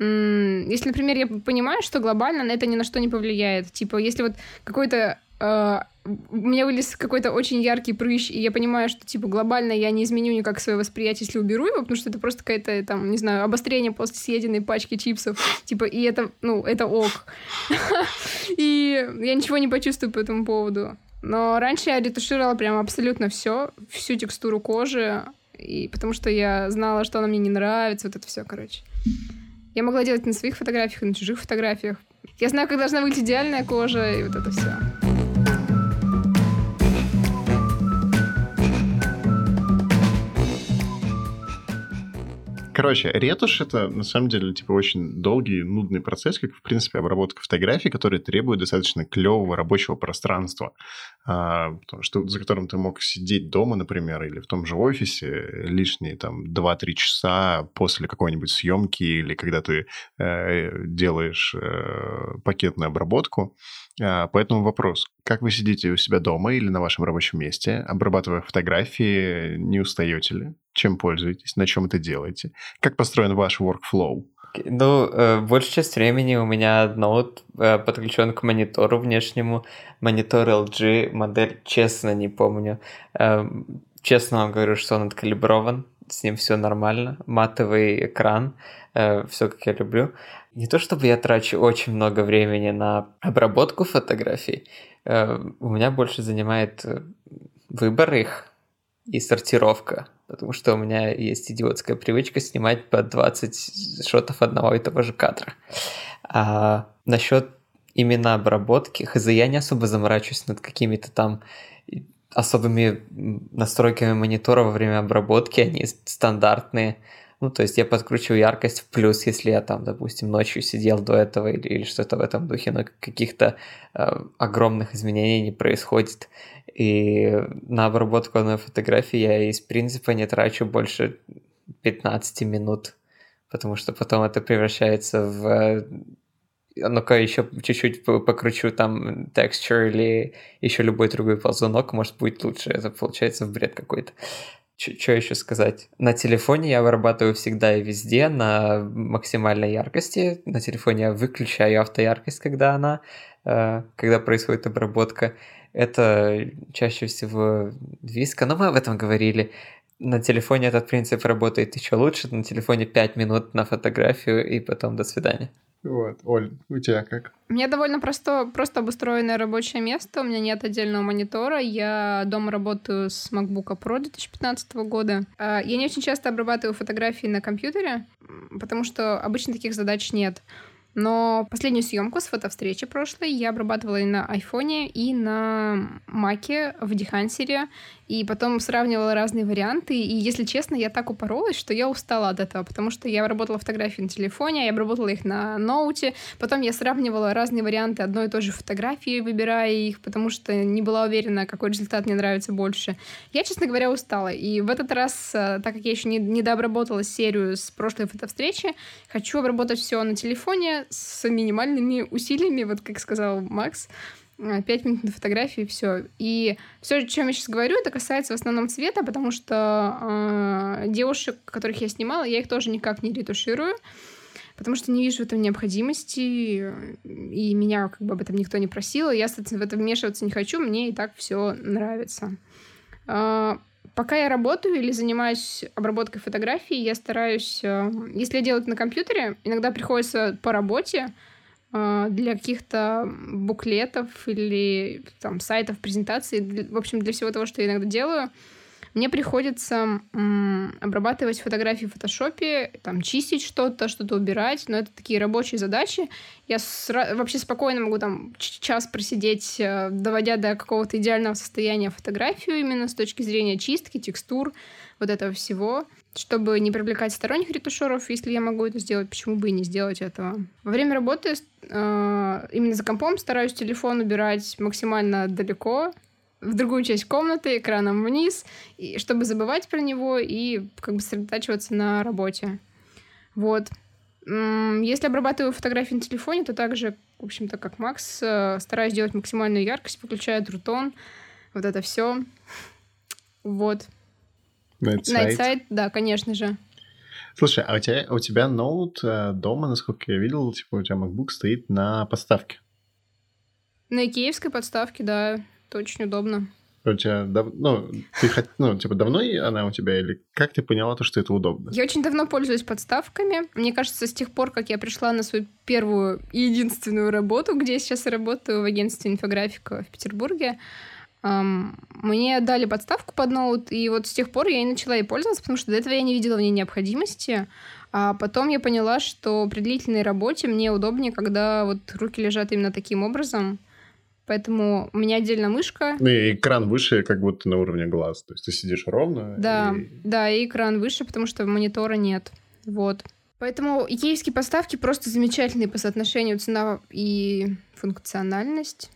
если, например, я понимаю, что глобально на это ни на что не повлияет. Типа, если вот какой-то Uh, у меня вылез какой-то очень яркий прыщ, и я понимаю, что, типа, глобально я не изменю никак свое восприятие, если уберу его, потому что это просто какое-то, там, не знаю, обострение после съеденной пачки чипсов, типа, и это, ну, это ок. И я ничего не почувствую по этому поводу. Но раньше я ретушировала прям абсолютно все, всю текстуру кожи, и потому что я знала, что она мне не нравится, вот это все, короче. Я могла делать на своих фотографиях, и на чужих фотографиях. Я знаю, как должна быть идеальная кожа, и вот это все. Короче, ретушь — это, на самом деле, типа, очень долгий, нудный процесс, как, в принципе, обработка фотографий, который требует достаточно клевого рабочего пространства, а, что за которым ты мог сидеть дома, например, или в том же офисе лишние, там, 2-3 часа после какой-нибудь съемки или когда ты э, делаешь э, пакетную обработку. А, поэтому вопрос, как вы сидите у себя дома или на вашем рабочем месте, обрабатывая фотографии, не устаете ли? Чем пользуетесь? На чем это делаете? Как построен ваш workflow? Ну, э, большая часть времени у меня ноут э, подключен к монитору внешнему. Монитор LG, модель, честно, не помню. Э, честно вам говорю, что он откалиброван, с ним все нормально. Матовый экран, э, все как я люблю. Не то чтобы я трачу очень много времени на обработку фотографий, э, у меня больше занимает э, выбор их и сортировка потому что у меня есть идиотская привычка снимать по 20 шотов одного и того же кадра. А насчет именно обработки, хз, я не особо заморачиваюсь над какими-то там особыми настройками монитора во время обработки, они стандартные. Ну, то есть я подкручиваю яркость в плюс, если я там, допустим, ночью сидел до этого или, или что-то в этом духе, но каких-то э, огромных изменений не происходит. И на обработку одной фотографии я из принципа не трачу больше 15 минут, потому что потом это превращается в ну-ка еще чуть-чуть покручу там texture или еще любой другой ползунок, может будет лучше. Это получается в бред какой-то. Что еще сказать? На телефоне я вырабатываю всегда и везде на максимальной яркости. На телефоне я выключаю автояркость, когда она, э, когда происходит обработка. Это чаще всего виска, но мы об этом говорили. На телефоне этот принцип работает еще лучше. На телефоне 5 минут на фотографию и потом до свидания. Вот. Оль, у тебя как? У меня довольно просто, просто обустроенное рабочее место. У меня нет отдельного монитора. Я дома работаю с MacBook Pro 2015 года. А, я не очень часто обрабатываю фотографии на компьютере, потому что обычно таких задач нет. Но последнюю съемку с фотовстречи прошлой я обрабатывала и на айфоне, и на маке в Дехансере, и потом сравнивала разные варианты, и, если честно, я так упоролась, что я устала от этого, потому что я обработала фотографии на телефоне, я обработала их на ноуте, потом я сравнивала разные варианты одной и той же фотографии, выбирая их, потому что не была уверена, какой результат мне нравится больше. Я, честно говоря, устала, и в этот раз, э, так как я еще не, не дообработала серию с прошлой фотовстречи, хочу обработать все на телефоне с минимальными усилиями, вот как сказал Макс, 5 минут на фотографии, все. И все, о чем я сейчас говорю, это касается в основном цвета, потому что э, девушек, которых я снимала, я их тоже никак не ретуширую, потому что не вижу в этом необходимости, и меня как бы об этом никто не просил. Я, соответственно, в это вмешиваться не хочу, мне и так все нравится. Э, пока я работаю или занимаюсь обработкой фотографий, я стараюсь... Э, если я делаю это на компьютере, иногда приходится по работе для каких-то буклетов или там сайтов, презентаций, в общем, для всего того, что я иногда делаю, мне приходится м, обрабатывать фотографии в фотошопе, там, чистить что-то, что-то убирать, но это такие рабочие задачи. Я сра- вообще спокойно могу там час просидеть, э, доводя до какого-то идеального состояния фотографию именно с точки зрения чистки, текстур, вот этого всего чтобы не привлекать сторонних ретушеров, если я могу это сделать, почему бы и не сделать этого. Во время работы э, именно за компом стараюсь телефон убирать максимально далеко, в другую часть комнаты, экраном вниз, и, чтобы забывать про него и как бы сосредотачиваться на работе. Вот. Если обрабатываю фотографии на телефоне, то также, в общем-то, как Макс, э, стараюсь делать максимальную яркость, выключаю трутон, вот это все. Вот. Nightside, да, конечно же. Слушай, а у тебя, у тебя ноут э, дома, насколько я видел, типа у тебя MacBook стоит на подставке. На икеевской подставке, да, это очень удобно. У тебя дав... ну, ты хот... ну, типа, давно она у тебя, или как ты поняла то, что это удобно? Я очень давно пользуюсь подставками. Мне кажется, с тех пор, как я пришла на свою первую и единственную работу, где я сейчас работаю в агентстве инфографика в Петербурге, Um, мне дали подставку под ноут, и вот с тех пор я и начала ей пользоваться, потому что до этого я не видела в ней необходимости. А потом я поняла, что при длительной работе мне удобнее, когда вот руки лежат именно таким образом. Поэтому у меня отдельно мышка. Ну и экран выше, как будто на уровне глаз. То есть ты сидишь ровно. Да, и... да, и экран выше, потому что монитора нет. Вот. Поэтому икеевские подставки просто замечательные по соотношению цена и функциональность.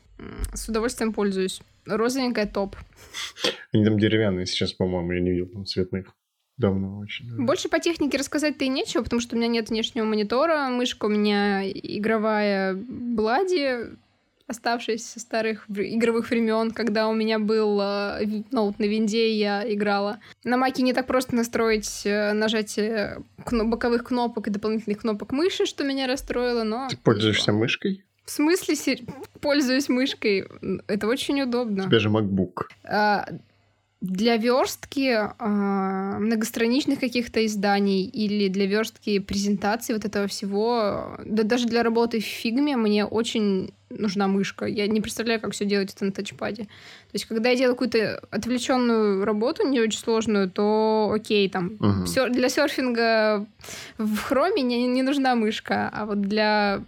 С удовольствием пользуюсь. Розовенькая топ. Они там деревянные сейчас, по-моему, я не видел там цветных. Давно очень. Да. Больше по технике рассказать-то и нечего, потому что у меня нет внешнего монитора, мышка у меня игровая Блади, оставшаяся со старых игровых времен, когда у меня был э, ноут на винде, я играла. На маке не так просто настроить э, нажатие кно- боковых кнопок и дополнительных кнопок мыши, что меня расстроило, но... Ты пользуешься мышкой? В смысле пользуюсь мышкой? Это очень удобно. У тебя же MacBook. А, для верстки а, многостраничных каких-то изданий или для верстки презентаций вот этого всего, да даже для работы в фигме мне очень нужна мышка. Я не представляю, как все делать это на тачпаде. То есть, когда я делаю какую-то отвлеченную работу, не очень сложную, то окей, там угу. для серфинга в хроме не, не нужна мышка, а вот для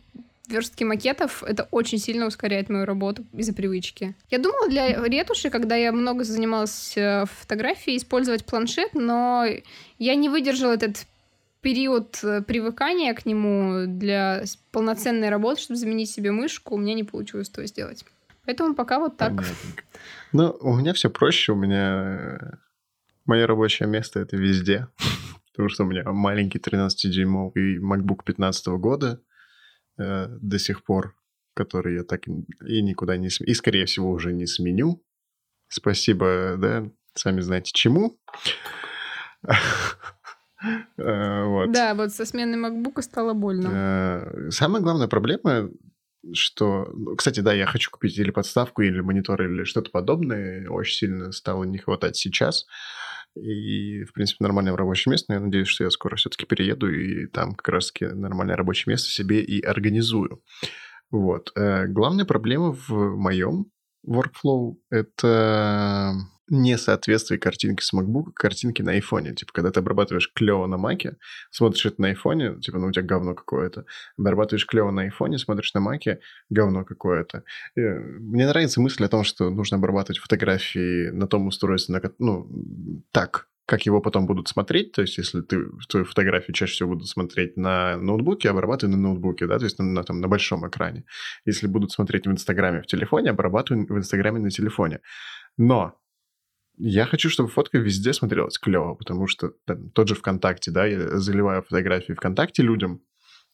верстки макетов это очень сильно ускоряет мою работу из-за привычки. Я думала для ретуши, когда я много занималась э, фотографией, использовать планшет, но я не выдержала этот период э, привыкания к нему для полноценной работы, чтобы заменить себе мышку, у меня не получилось этого сделать. Поэтому пока вот так. Понятненько. Ну, у меня все проще. У меня э, мое рабочее место это везде. Потому что у меня маленький 13-дюймовый MacBook 15 года э, до сих пор, который я так и никуда не... И, скорее всего, уже не сменю. Спасибо, да, сами знаете чему. Э, вот. Да, вот со сменой MacBook стало больно. Э, самая главная проблема, что... Ну, кстати, да, я хочу купить или подставку, или монитор, или что-то подобное. Очень сильно стало не хватать сейчас и, в принципе, нормальное рабочее место. Но я надеюсь, что я скоро все-таки перееду и там как раз-таки нормальное рабочее место себе и организую. Вот. Э, главная проблема в моем workflow — это несоответствие картинки с MacBook картинке на айфоне. Типа, когда ты обрабатываешь клево на маке, смотришь это на айфоне, типа, ну, у тебя говно какое-то. Обрабатываешь клево на айфоне, смотришь на маке, говно какое-то. И мне нравится мысль о том, что нужно обрабатывать фотографии на том устройстве, на, ну, так, как его потом будут смотреть, то есть если ты твою фотографию чаще всего будут смотреть на ноутбуке, обрабатывай на ноутбуке, да, то есть на, на, там, на большом экране. Если будут смотреть в Инстаграме в телефоне, обрабатывай в Инстаграме на телефоне. Но я хочу, чтобы фотка везде смотрелась клево, потому что там, тот же ВКонтакте, да, я заливаю фотографии ВКонтакте людям,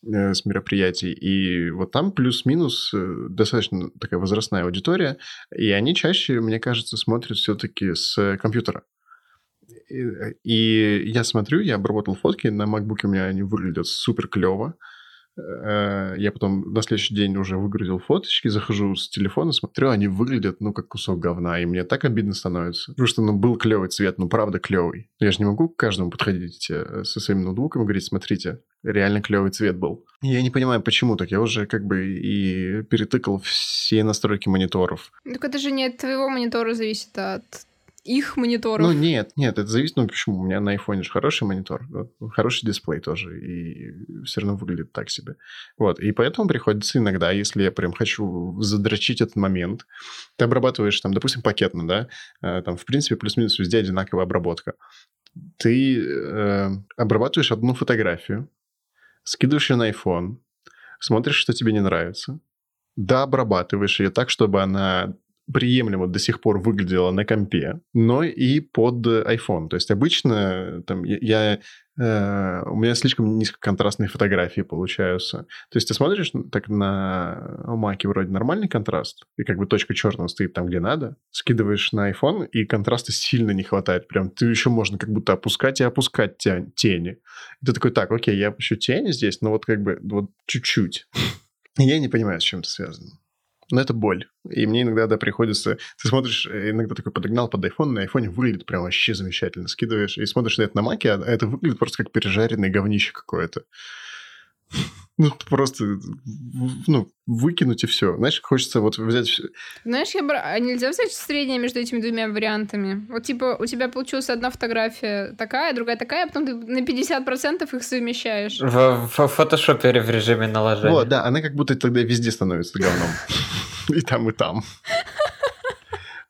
э, с мероприятий. И вот там плюс-минус э, достаточно такая возрастная аудитория, и они чаще, мне кажется, смотрят все-таки с компьютера. И я смотрю, я обработал фотки, на MacBook у меня они выглядят супер клево. Э, я потом на следующий день уже выгрузил фоточки, захожу с телефона, смотрю, они выглядят, ну, как кусок говна, и мне так обидно становится. Потому что, ну, был клевый цвет, ну, правда клевый. Я же не могу к каждому подходить э, со своим ноутбуком и говорить, смотрите, реально клевый цвет был. Я не понимаю, почему так. Я уже как бы и перетыкал все настройки мониторов. Так это же не от твоего монитора зависит, а от их мониторов. Ну, нет, нет, это зависит, ну, почему? У меня на айфоне же хороший монитор, хороший дисплей тоже, и все равно выглядит так себе. Вот, и поэтому приходится иногда, если я прям хочу задрочить этот момент, ты обрабатываешь там, допустим, пакетно, да, э, там, в принципе, плюс-минус везде одинаковая обработка. Ты э, обрабатываешь одну фотографию, скидываешь ее на iPhone, смотришь, что тебе не нравится, да, обрабатываешь ее так, чтобы она приемлемо до сих пор выглядела на компе, но и под iPhone. То есть обычно там я, э, у меня слишком низкоконтрастные фотографии получаются. То есть ты смотришь так на Маке вроде нормальный контраст, и как бы точка черного стоит там, где надо, скидываешь на iPhone, и контраста сильно не хватает. Прям ты еще можно как будто опускать и опускать тени. И ты такой, так, окей, я опущу тени здесь, но вот как бы вот чуть-чуть. Я не понимаю, с чем это связано. Но это боль. И мне иногда да, приходится... Ты смотришь, э, иногда такой подогнал под iPhone, на iPhone выглядит прям вообще замечательно. Скидываешь и смотришь на это на маке, а это выглядит просто как пережаренное говнище какое-то. Ну, просто, ну, выкинуть и все. Знаешь, хочется вот взять... Знаешь, я бра... а нельзя взять среднее между этими двумя вариантами? Вот, типа, у тебя получилась одна фотография такая, другая такая, а потом ты на 50% их совмещаешь. В, в фотошопе в режиме наложения. Вот, да, она как будто тогда везде становится говном. И там, и там.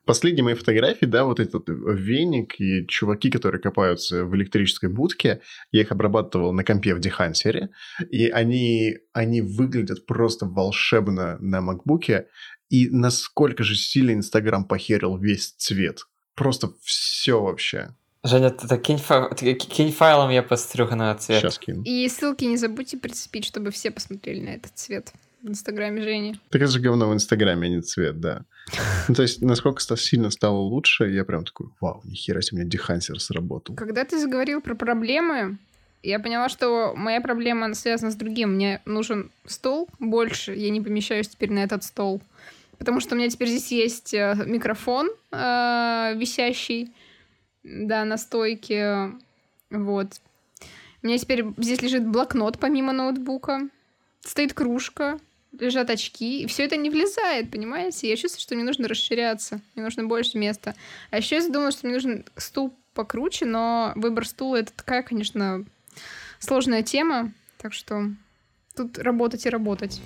Последние мои фотографии, да, вот этот веник и чуваки, которые копаются в электрической будке, я их обрабатывал на компе в Дехансере, и они, они выглядят просто волшебно на макбуке, и насколько же сильно Инстаграм похерил весь цвет. Просто все вообще. Женя, ты кинь, фа... кинь файлом, я пострюху на цвет. Сейчас кину. И ссылки не забудьте прицепить, чтобы все посмотрели на этот цвет в Инстаграме Жени. Так это же говно в Инстаграме, а не цвет, да. Ну, то есть, насколько сильно стало лучше, я прям такой, вау, нихера себе, у меня дехансер сработал. Когда ты заговорил про проблемы, я поняла, что моя проблема связана с другим. Мне нужен стол больше, я не помещаюсь теперь на этот стол. Потому что у меня теперь здесь есть э, микрофон э, висящий, да, на стойке. Вот. У меня теперь здесь лежит блокнот помимо ноутбука. Стоит кружка, лежат очки, и все это не влезает, понимаете? Я чувствую, что мне нужно расширяться, мне нужно больше места. А еще я задумала, что мне нужен стул покруче, но выбор стула это такая, конечно, сложная тема, так что тут работать и работать.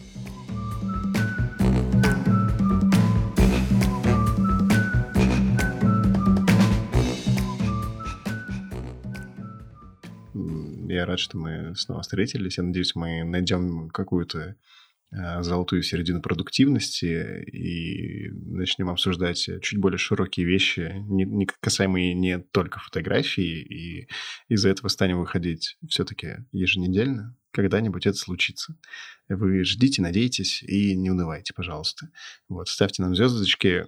Я рад, что мы снова встретились. Я надеюсь, мы найдем какую-то золотую середину продуктивности и начнем обсуждать чуть более широкие вещи, не, не касаемые не только фотографии, и из-за этого станем выходить все-таки еженедельно. Когда-нибудь это случится. Вы ждите, надейтесь и не унывайте, пожалуйста. Вот, ставьте нам звездочки.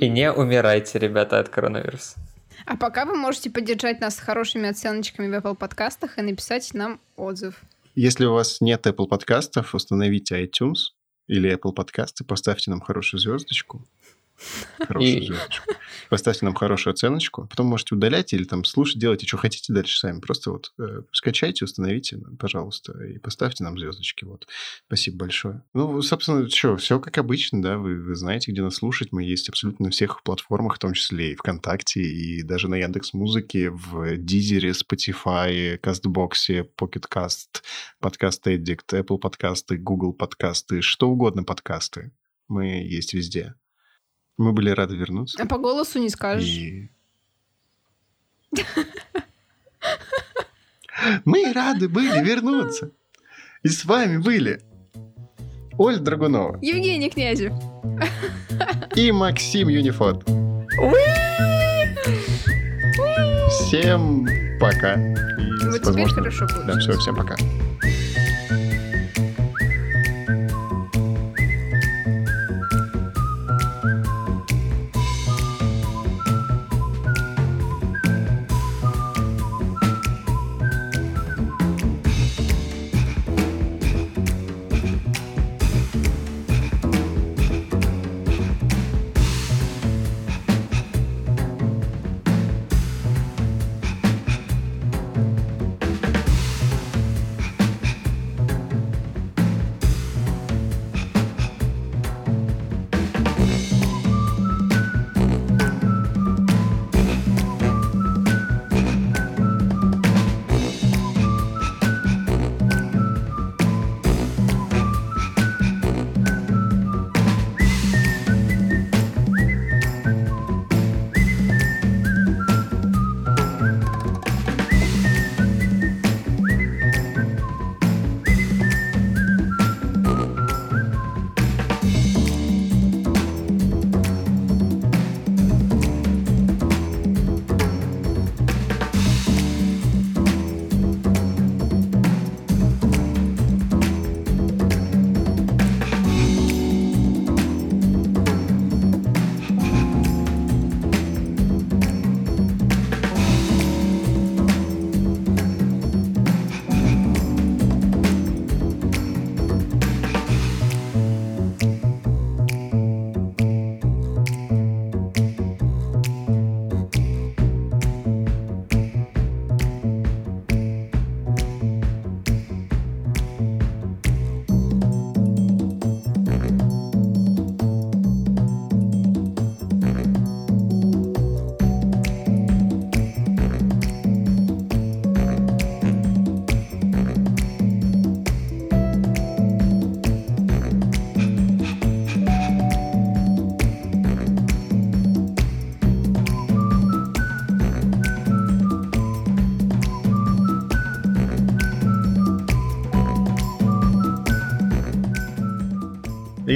И не умирайте, ребята, от коронавируса. А пока вы можете поддержать нас хорошими оценочками в Apple подкастах и написать нам отзыв. Если у вас нет Apple подкастов, установите iTunes или Apple подкасты, поставьте нам хорошую звездочку. Хорошую и... Поставьте нам хорошую оценочку. Потом можете удалять или там слушать, делайте, что хотите дальше сами. Просто вот э, скачайте, установите, пожалуйста, и поставьте нам звездочки. Вот. Спасибо большое. Ну, собственно, что, все как обычно, да, вы, вы знаете, где нас слушать. Мы есть абсолютно на всех платформах, в том числе и ВКонтакте, и даже на Яндекс Музыке, в Дизере, Spotify, Кастбоксе, Pocket Cast, Подкаст Addict, Apple подкасты, Google подкасты, что угодно подкасты. Мы есть везде. Мы были рады вернуться. А по голосу не скажешь. И... Мы рады были вернуться. И с вами были Оль Драгунова. Евгений Князев. И Максим Юнифот. Всем пока. И вот теперь хорошо будет. Да, все, всем пока.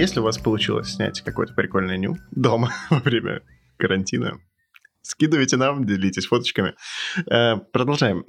Если у вас получилось снять какой-то прикольный ню дома во время карантина, скидывайте нам, делитесь фоточками. Э, продолжаем.